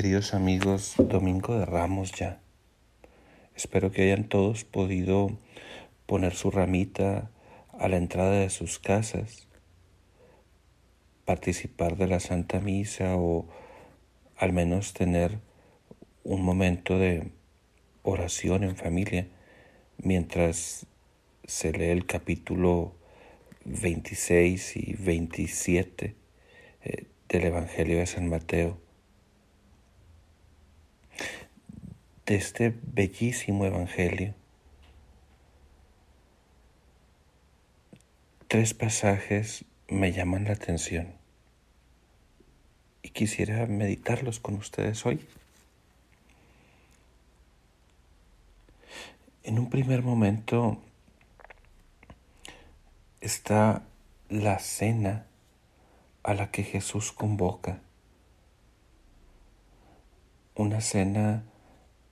Queridos amigos, Domingo de Ramos ya. Espero que hayan todos podido poner su ramita a la entrada de sus casas, participar de la Santa Misa o al menos tener un momento de oración en familia mientras se lee el capítulo 26 y 27 eh, del Evangelio de San Mateo. De este bellísimo Evangelio, tres pasajes me llaman la atención y quisiera meditarlos con ustedes hoy. En un primer momento está la cena a la que Jesús convoca. Una cena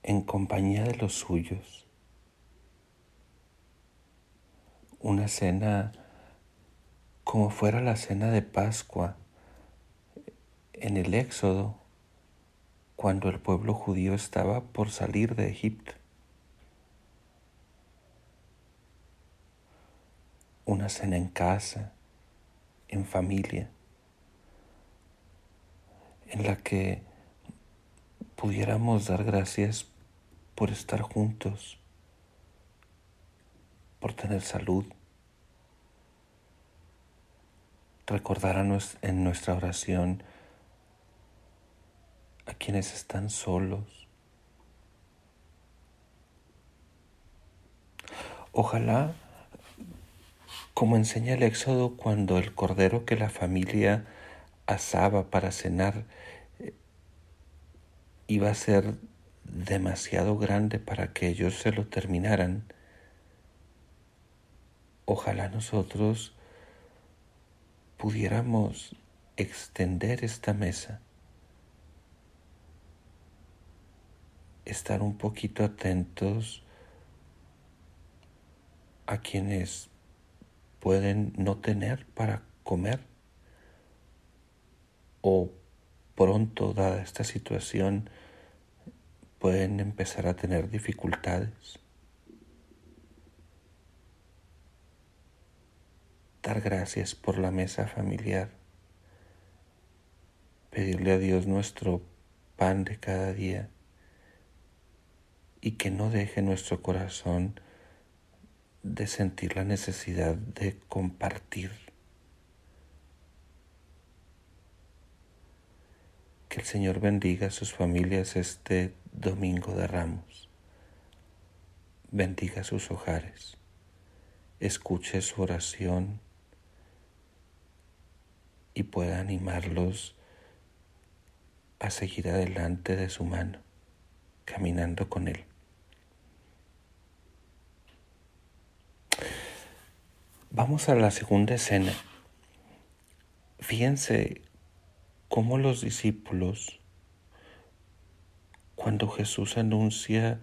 en compañía de los suyos. Una cena como fuera la cena de Pascua en el Éxodo, cuando el pueblo judío estaba por salir de Egipto. Una cena en casa, en familia en la que pudiéramos dar gracias por estar juntos, por tener salud, recordar en nuestra oración a quienes están solos. Ojalá, como enseña el Éxodo, cuando el cordero que la familia asaba para cenar eh, iba a ser demasiado grande para que ellos se lo terminaran. Ojalá nosotros pudiéramos extender esta mesa, estar un poquito atentos a quienes pueden no tener para comer o pronto, dada esta situación, pueden empezar a tener dificultades. Dar gracias por la mesa familiar. Pedirle a Dios nuestro pan de cada día y que no deje nuestro corazón de sentir la necesidad de compartir Que el Señor bendiga a sus familias este domingo de ramos. Bendiga sus hogares. Escuche su oración y pueda animarlos a seguir adelante de su mano, caminando con Él. Vamos a la segunda escena. Fíjense cómo los discípulos, cuando Jesús anuncia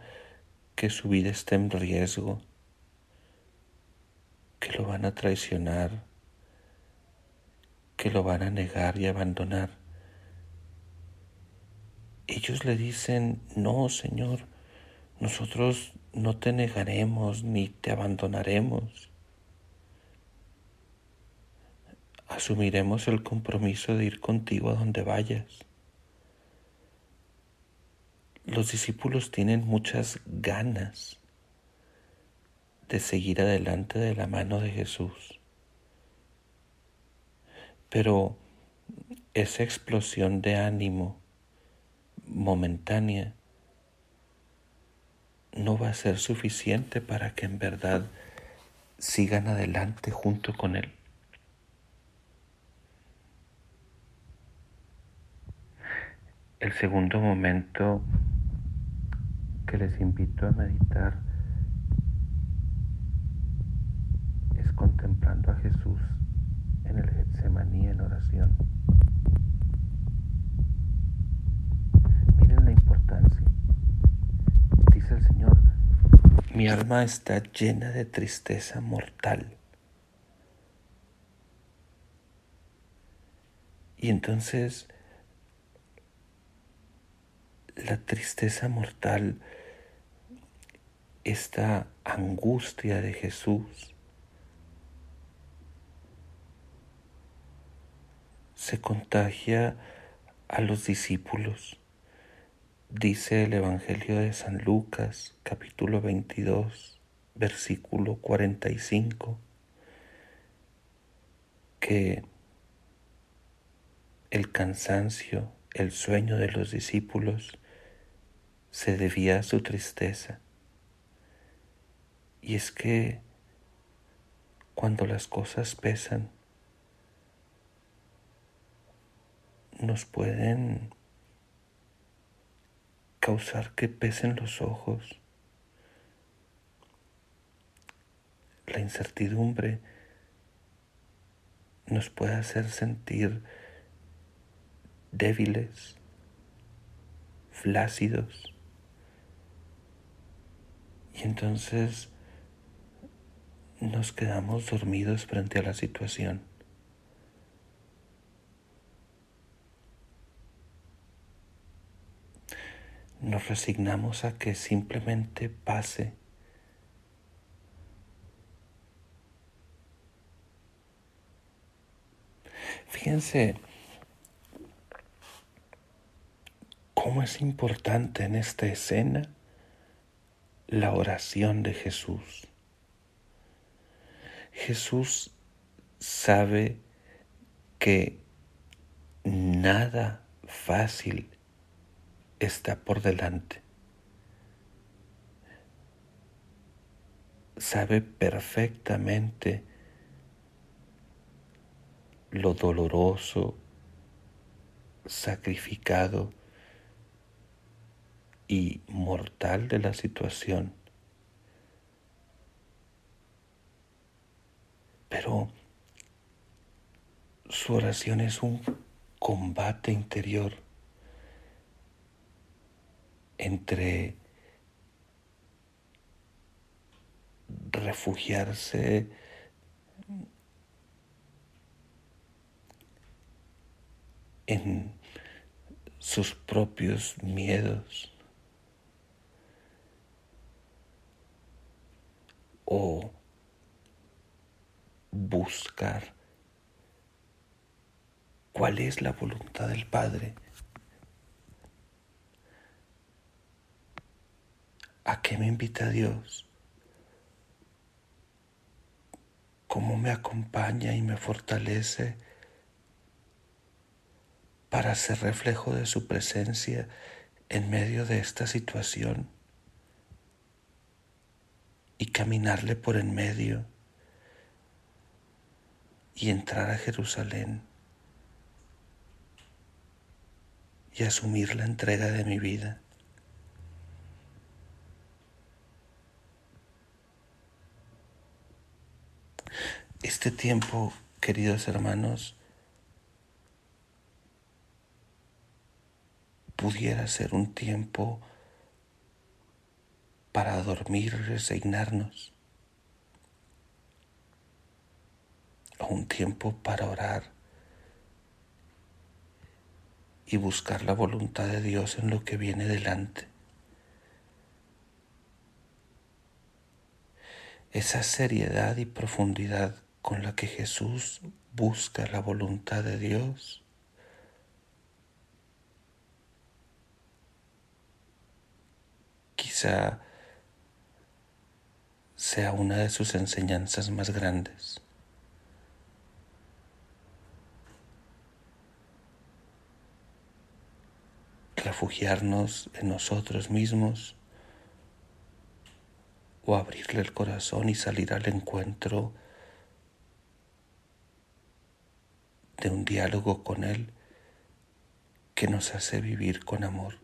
que su vida está en riesgo, que lo van a traicionar, que lo van a negar y abandonar, ellos le dicen, no, Señor, nosotros no te negaremos ni te abandonaremos. Asumiremos el compromiso de ir contigo a donde vayas. Los discípulos tienen muchas ganas de seguir adelante de la mano de Jesús. Pero esa explosión de ánimo momentánea no va a ser suficiente para que en verdad sigan adelante junto con Él. El segundo momento que les invito a meditar es contemplando a Jesús en el Getsemaní en oración. Miren la importancia. Dice el Señor, mi alma está llena de tristeza mortal. Y entonces la tristeza mortal, esta angustia de Jesús, se contagia a los discípulos. Dice el Evangelio de San Lucas, capítulo 22, versículo 45, que el cansancio, el sueño de los discípulos se debía a su tristeza. Y es que cuando las cosas pesan, nos pueden causar que pesen los ojos. La incertidumbre nos puede hacer sentir débiles, flácidos. Y entonces nos quedamos dormidos frente a la situación. Nos resignamos a que simplemente pase. Fíjense cómo es importante en esta escena la oración de Jesús. Jesús sabe que nada fácil está por delante. Sabe perfectamente lo doloroso, sacrificado y mortal de la situación. Pero su oración es un combate interior entre refugiarse en sus propios miedos o buscar cuál es la voluntad del Padre. ¿A qué me invita Dios? ¿Cómo me acompaña y me fortalece para ser reflejo de su presencia en medio de esta situación y caminarle por en medio y entrar a Jerusalén y asumir la entrega de mi vida? Este tiempo, queridos hermanos, pudiera ser un tiempo para dormir resignarnos, o un tiempo para orar y buscar la voluntad de Dios en lo que viene delante. Esa seriedad y profundidad con la que Jesús busca la voluntad de Dios. Quizá sea una de sus enseñanzas más grandes. Refugiarnos en nosotros mismos o abrirle el corazón y salir al encuentro de un diálogo con Él que nos hace vivir con amor,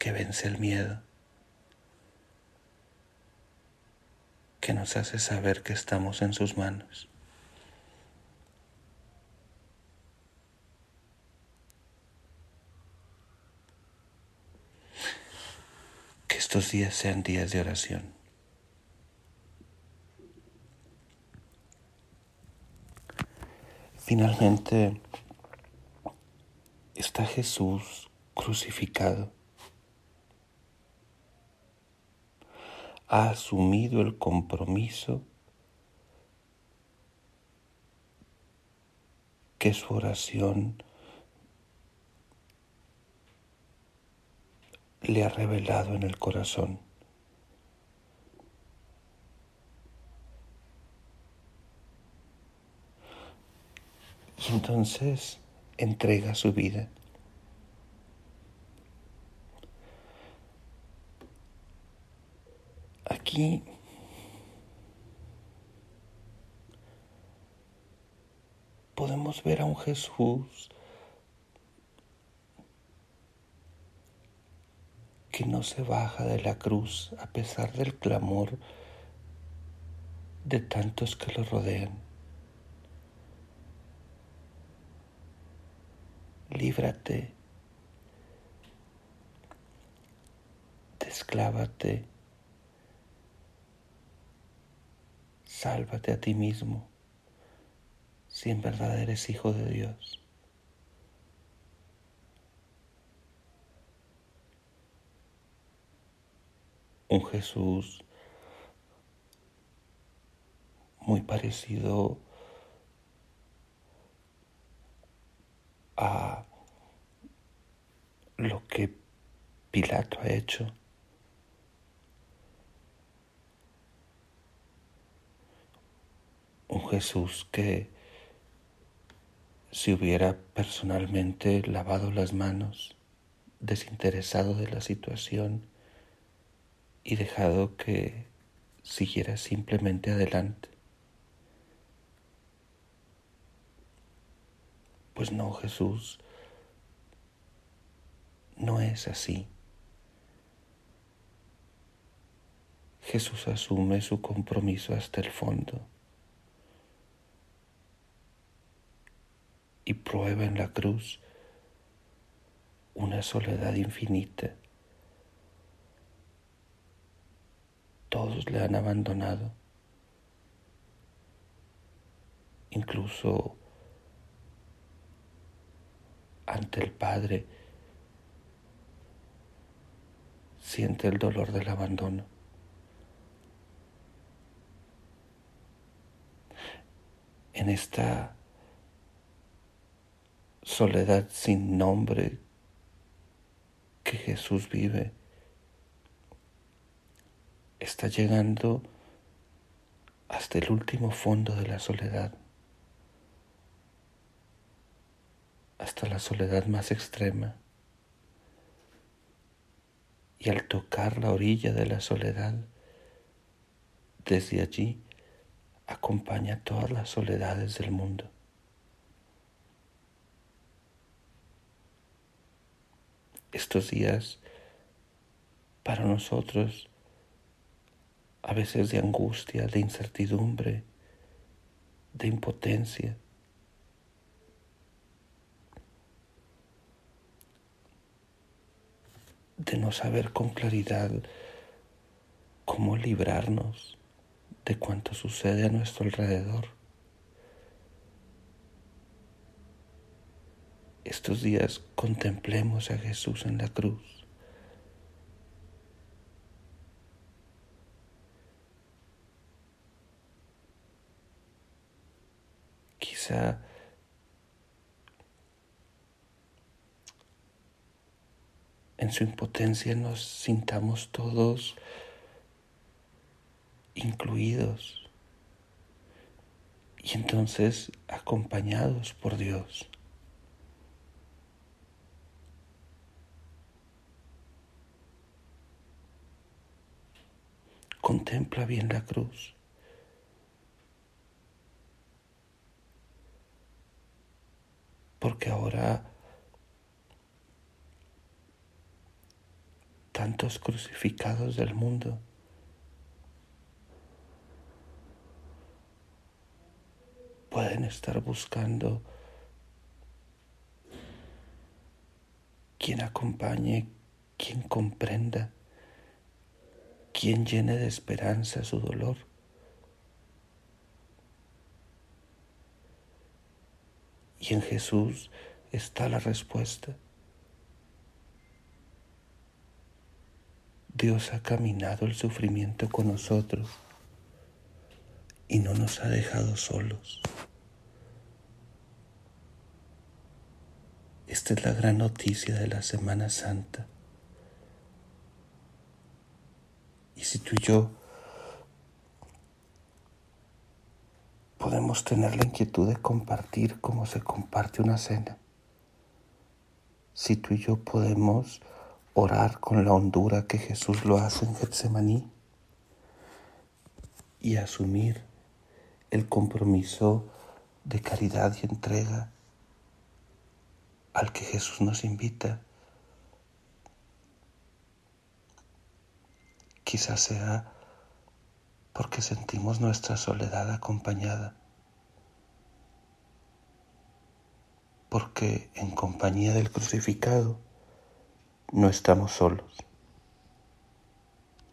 que vence el miedo, que nos hace saber que estamos en sus manos. Que estos días sean días de oración. Finalmente, está Jesús crucificado. Ha asumido el compromiso que su oración le ha revelado en el corazón. Y entonces entrega su vida. Aquí podemos ver a un Jesús que no se baja de la cruz a pesar del clamor de tantos que lo rodean. Líbrate, desclávate, sálvate a ti mismo si en verdad eres hijo de Dios. un Jesús muy parecido a lo que Pilato ha hecho. Un Jesús que si hubiera personalmente lavado las manos, desinteresado de la situación, y dejado que siguiera simplemente adelante. Pues no, Jesús no es así. Jesús asume su compromiso hasta el fondo y prueba en la cruz una soledad infinita todos le han abandonado. Incluso ante el Padre siente el dolor del abandono. En esta soledad sin nombre que Jesús vive, está llegando hasta el último fondo de la soledad, hasta la soledad más extrema. Y al tocar la orilla de la soledad, desde allí acompaña todas las soledades del mundo. Estos días para nosotros a veces de angustia, de incertidumbre, de impotencia. de no saber con claridad cómo librarnos de cuanto sucede a nuestro alrededor. Estos días contemplemos a Jesús en la cruz en su impotencia nos sintamos todos incluidos y entonces acompañados por Dios. Contempla bien la cruz. porque ahora tantos crucificados del mundo pueden estar buscando quien acompañe, quien comprenda, quien llene de esperanza su dolor. Y en Jesús está la respuesta. Dios ha caminado el sufrimiento con nosotros y no nos ha dejado solos. Esta es la gran noticia de la Semana Santa. Y si tú y yo podemos tener la inquietud de compartir como se comparte una cena, si tú y yo podemos orar con la hondura que Jesús lo hace en Getsemaní y asumir el compromiso de caridad y entrega al que Jesús nos invita. Quizás sea porque sentimos nuestra soledad acompañada, porque en compañía del crucificado no estamos solos.